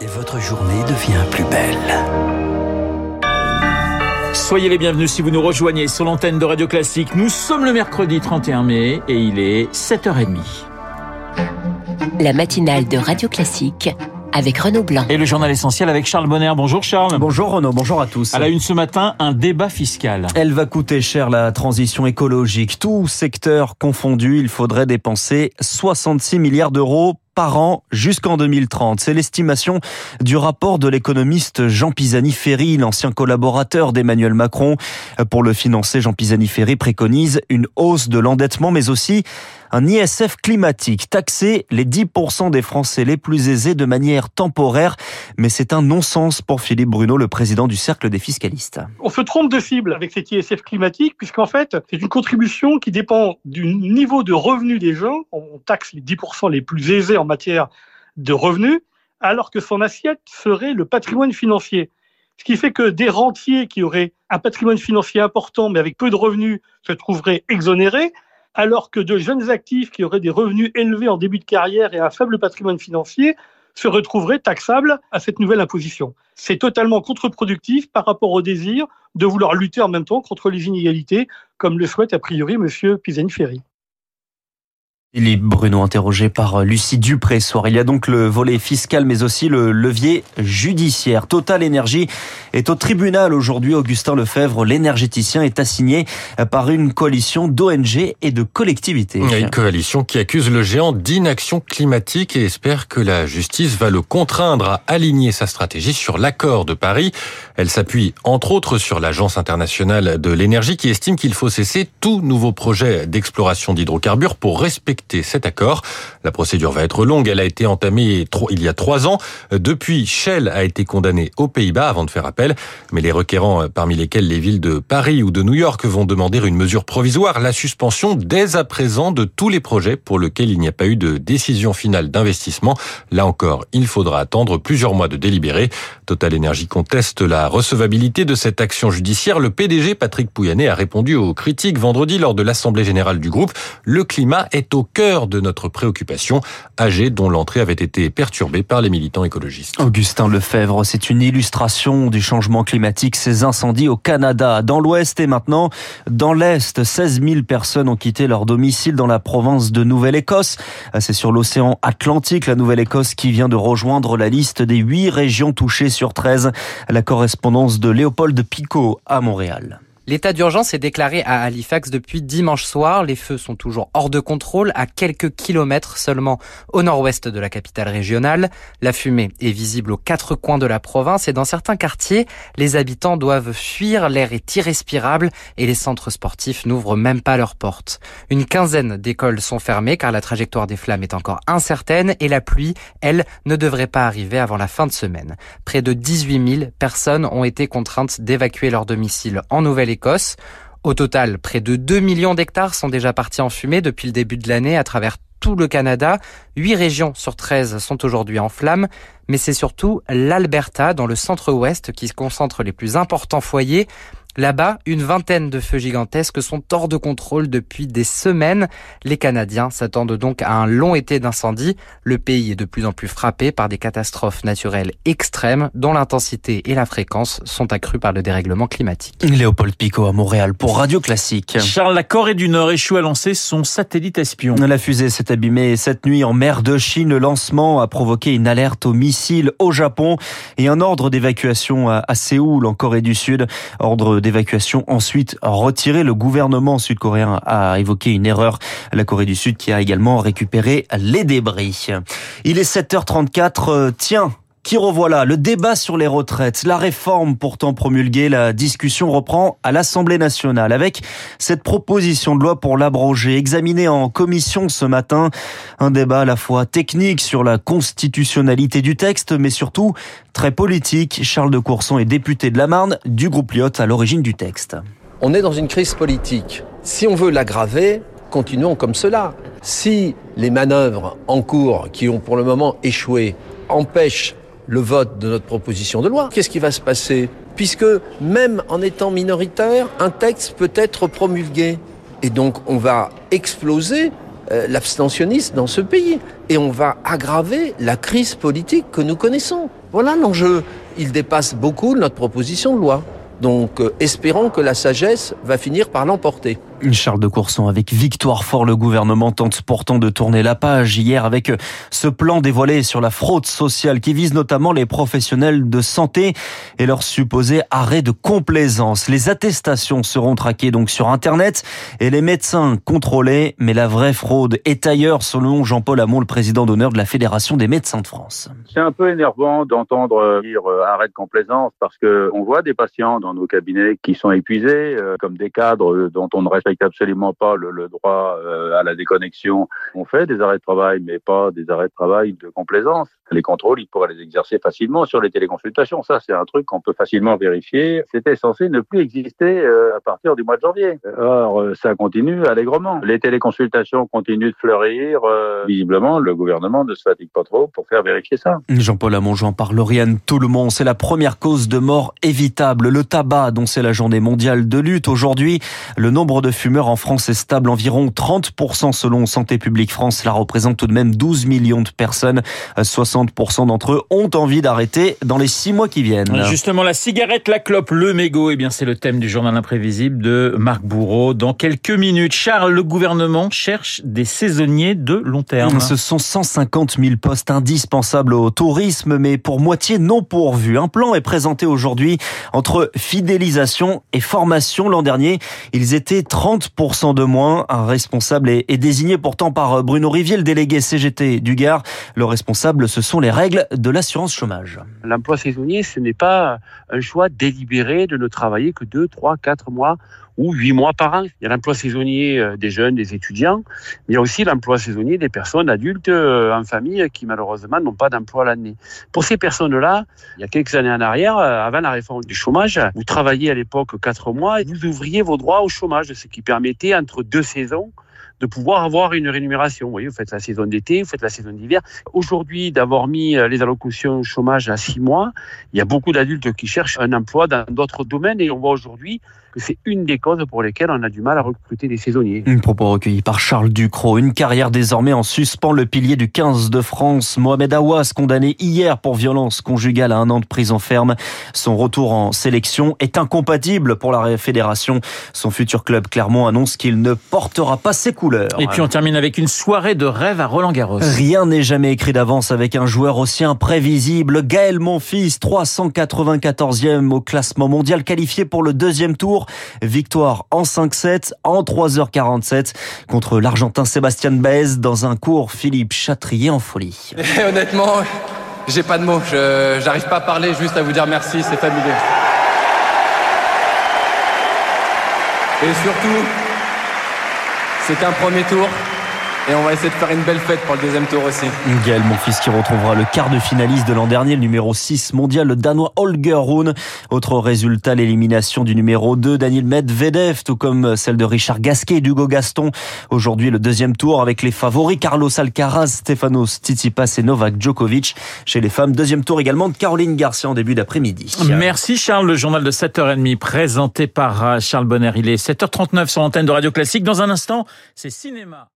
et votre journée devient plus belle. Soyez les bienvenus si vous nous rejoignez sur l'antenne de Radio Classique. Nous sommes le mercredi 31 mai et il est 7h30. La matinale de Radio Classique avec Renaud Blanc. Et le journal essentiel avec Charles Bonner. Bonjour Charles. Bonjour Renaud, bonjour à tous. À la une ce matin, un débat fiscal. Elle va coûter cher la transition écologique. Tout secteur confondu, il faudrait dépenser 66 milliards d'euros par an jusqu'en 2030. C'est l'estimation du rapport de l'économiste Jean Pisani-Ferry, l'ancien collaborateur d'Emmanuel Macron. Pour le financer, Jean Pisani-Ferry préconise une hausse de l'endettement, mais aussi un ISF climatique, taxer les 10% des Français les plus aisés de manière temporaire. Mais c'est un non-sens pour Philippe Bruno, le président du Cercle des fiscalistes. On se trompe de cible avec cet ISF climatique, puisqu'en fait, c'est une contribution qui dépend du niveau de revenus des gens. On taxe les 10% les plus aisés en matière de revenus, alors que son assiette serait le patrimoine financier. Ce qui fait que des rentiers qui auraient un patrimoine financier important, mais avec peu de revenus, se trouveraient exonérés, alors que de jeunes actifs qui auraient des revenus élevés en début de carrière et un faible patrimoine financier se retrouveraient taxables à cette nouvelle imposition. C'est totalement contre-productif par rapport au désir de vouloir lutter en même temps contre les inégalités, comme le souhaite a priori M. Pisani-Ferry. Philippe Bruno interrogé par Lucie Dupré soir. Il y a donc le volet fiscal mais aussi le levier judiciaire. Total Énergie est au tribunal aujourd'hui. Augustin Lefebvre, l'énergéticien, est assigné par une coalition d'ONG et de collectivités. Une coalition qui accuse le géant d'inaction climatique et espère que la justice va le contraindre à aligner sa stratégie sur l'accord de Paris. Elle s'appuie entre autres sur l'Agence internationale de l'énergie qui estime qu'il faut cesser tout nouveau projet d'exploration d'hydrocarbures pour respecter cet accord. La procédure va être longue. Elle a été entamée il y a trois ans. Depuis, Shell a été condamné aux Pays-Bas avant de faire appel. Mais les requérants, parmi lesquels les villes de Paris ou de New York, vont demander une mesure provisoire, la suspension dès à présent de tous les projets pour lesquels il n'y a pas eu de décision finale d'investissement. Là encore, il faudra attendre plusieurs mois de délibéré. Total Energy conteste la recevabilité de cette action judiciaire. Le PDG Patrick Pouyanné a répondu aux critiques vendredi lors de l'Assemblée générale du groupe. Le climat est au cœur de notre préoccupation, âgée dont l'entrée avait été perturbée par les militants écologistes. Augustin Lefebvre, c'est une illustration du changement climatique, ces incendies au Canada, dans l'ouest et maintenant dans l'est. 16 000 personnes ont quitté leur domicile dans la province de Nouvelle-Écosse. C'est sur l'océan Atlantique, la Nouvelle-Écosse qui vient de rejoindre la liste des 8 régions touchées sur 13. La correspondance de Léopold Picot à Montréal. L'état d'urgence est déclaré à Halifax depuis dimanche soir. Les feux sont toujours hors de contrôle, à quelques kilomètres seulement au nord-ouest de la capitale régionale. La fumée est visible aux quatre coins de la province et dans certains quartiers, les habitants doivent fuir, l'air est irrespirable et les centres sportifs n'ouvrent même pas leurs portes. Une quinzaine d'écoles sont fermées car la trajectoire des flammes est encore incertaine et la pluie, elle, ne devrait pas arriver avant la fin de semaine. Près de 18 000 personnes ont été contraintes d'évacuer leur domicile en Au total, près de 2 millions d'hectares sont déjà partis en fumée depuis le début de l'année à travers tout le Canada. 8 régions sur 13 sont aujourd'hui en flammes, mais c'est surtout l'Alberta, dans le centre-ouest, qui concentre les plus importants foyers. Là-bas, une vingtaine de feux gigantesques sont hors de contrôle depuis des semaines. Les Canadiens s'attendent donc à un long été d'incendie. Le pays est de plus en plus frappé par des catastrophes naturelles extrêmes dont l'intensité et la fréquence sont accrues par le dérèglement climatique. Léopold Picot à Montréal pour Radio Classique. Charles, la Corée du Nord échoue à lancer son satellite espion. La fusée s'est abîmée cette nuit en mer de Chine. Le lancement a provoqué une alerte aux missiles au Japon et un ordre d'évacuation à Séoul en Corée du Sud. Ordre d'évacuation ensuite retiré. Le gouvernement sud-coréen a évoqué une erreur. La Corée du Sud qui a également récupéré les débris. Il est 7h34. Tiens, qui revoilà le débat sur les retraites, la réforme pourtant promulguée, la discussion reprend à l'Assemblée nationale avec cette proposition de loi pour l'abroger, examinée en commission ce matin. Un débat à la fois technique sur la constitutionnalité du texte, mais surtout très politique. Charles de Courson est député de la Marne du groupe Lyotte à l'origine du texte. On est dans une crise politique. Si on veut l'aggraver, continuons comme cela. Si les manœuvres en cours qui ont pour le moment échoué empêchent le vote de notre proposition de loi, qu'est-ce qui va se passer? Puisque même en étant minoritaire, un texte peut être promulgué. Et donc on va exploser euh, l'abstentionnisme dans ce pays. Et on va aggraver la crise politique que nous connaissons. Voilà l'enjeu. Il dépasse beaucoup notre proposition de loi. Donc euh, espérons que la sagesse va finir par l'emporter. Charles de Courson avec victoire fort, le gouvernement tente pourtant de tourner la page hier avec ce plan dévoilé sur la fraude sociale qui vise notamment les professionnels de santé et leur supposé arrêt de complaisance. Les attestations seront traquées donc sur Internet et les médecins contrôlés, mais la vraie fraude est ailleurs selon Jean-Paul Hamon, le président d'honneur de la Fédération des médecins de France. C'est un peu énervant d'entendre dire euh, arrêt de complaisance parce que on voit des patients dans nos cabinets qui sont épuisés, euh, comme des cadres dont on ne respecte absolument pas le, le droit euh, à la déconnexion. On fait des arrêts de travail, mais pas des arrêts de travail de complaisance. Les contrôles, ils pourraient les exercer facilement sur les téléconsultations. Ça, c'est un truc qu'on peut facilement vérifier. C'était censé ne plus exister euh, à partir du mois de janvier. Or, euh, ça continue allègrement. Les téléconsultations continuent de fleurir. Visiblement, le gouvernement ne se fatigue pas trop pour faire vérifier ça. Jean-Paul Amongeant par Lauriane monde C'est la première cause de mort évitable. Le tabac, dont c'est la journée mondiale de lutte. Aujourd'hui, le nombre de fumeurs en France est stable, environ 30% selon Santé publique France. Cela représente tout de même 12 millions de personnes. 60% d'entre eux ont envie d'arrêter dans les six mois qui viennent. Justement, la cigarette, la clope, le mégot, eh bien, c'est le thème du journal imprévisible de Marc Bourreau. Dans quelques minutes, Charles, le gouvernement cherche des saisonniers de long terme. Ce sont 150 000 postes indispensables au tourisme, mais pour moitié non pourvus. Un plan est présenté aujourd'hui entre fidélisation et formation. L'an dernier, ils étaient 30 30% de moins. Un responsable est, désigné pourtant par Bruno Rivier, le délégué CGT du Gard. Le responsable, ce sont les règles de l'assurance chômage. L'emploi saisonnier, ce n'est pas un choix délibéré de ne travailler que 2, 3, 4 mois ou 8 mois par an. Il y a l'emploi saisonnier euh, des jeunes, des étudiants, mais il y a aussi l'emploi saisonnier des personnes adultes euh, en famille qui malheureusement n'ont pas d'emploi l'année. Pour ces personnes-là, il y a quelques années en arrière, euh, avant la réforme du chômage, vous travailliez à l'époque 4 mois et vous ouvriez vos droits au chômage, ce qui permettait entre deux saisons de pouvoir avoir une rémunération. Vous voyez, vous faites la saison d'été, vous faites la saison d'hiver. Aujourd'hui, d'avoir mis les allocations chômage à six mois, il y a beaucoup d'adultes qui cherchent un emploi dans d'autres domaines et on voit aujourd'hui que c'est une des causes pour lesquelles on a du mal à recruter des saisonniers. Un propos recueilli par Charles Ducrot. Une carrière désormais en suspens. Le pilier du 15 de France, Mohamed Awas, condamné hier pour violence conjugale à un an de prison ferme. Son retour en sélection est incompatible pour la fédération. Son futur club Clermont annonce qu'il ne portera pas ses couleurs. Et puis on termine avec une soirée de rêve à Roland Garros. Rien n'est jamais écrit d'avance avec un joueur aussi imprévisible. Gaël Monfils, 394e au classement mondial, qualifié pour le deuxième tour. Victoire en 5-7 en 3h47 contre l'Argentin Sébastien Baez dans un cours Philippe Chatrier en folie. honnêtement, j'ai pas de mots. J'arrive pas à parler, juste à vous dire merci, c'est fabuleux. Et surtout, c'est qu'un premier tour. Et on va essayer de faire une belle fête pour le deuxième tour aussi. Gaël, mon fils, qui retrouvera le quart de finaliste de l'an dernier, le numéro 6 mondial, le danois Holger Rune. Autre résultat, l'élimination du numéro 2, Daniel Medvedev, tout comme celle de Richard Gasquet et d'Hugo Gaston. Aujourd'hui, le deuxième tour avec les favoris Carlos Alcaraz, Stefanos Tsitsipas et Novak Djokovic. Chez les femmes, deuxième tour également de Caroline Garcia en début d'après-midi. Merci Charles, le journal de 7h30 présenté par Charles Bonner. Il est 7h39 sur l'antenne de Radio Classique. Dans un instant, c'est cinéma.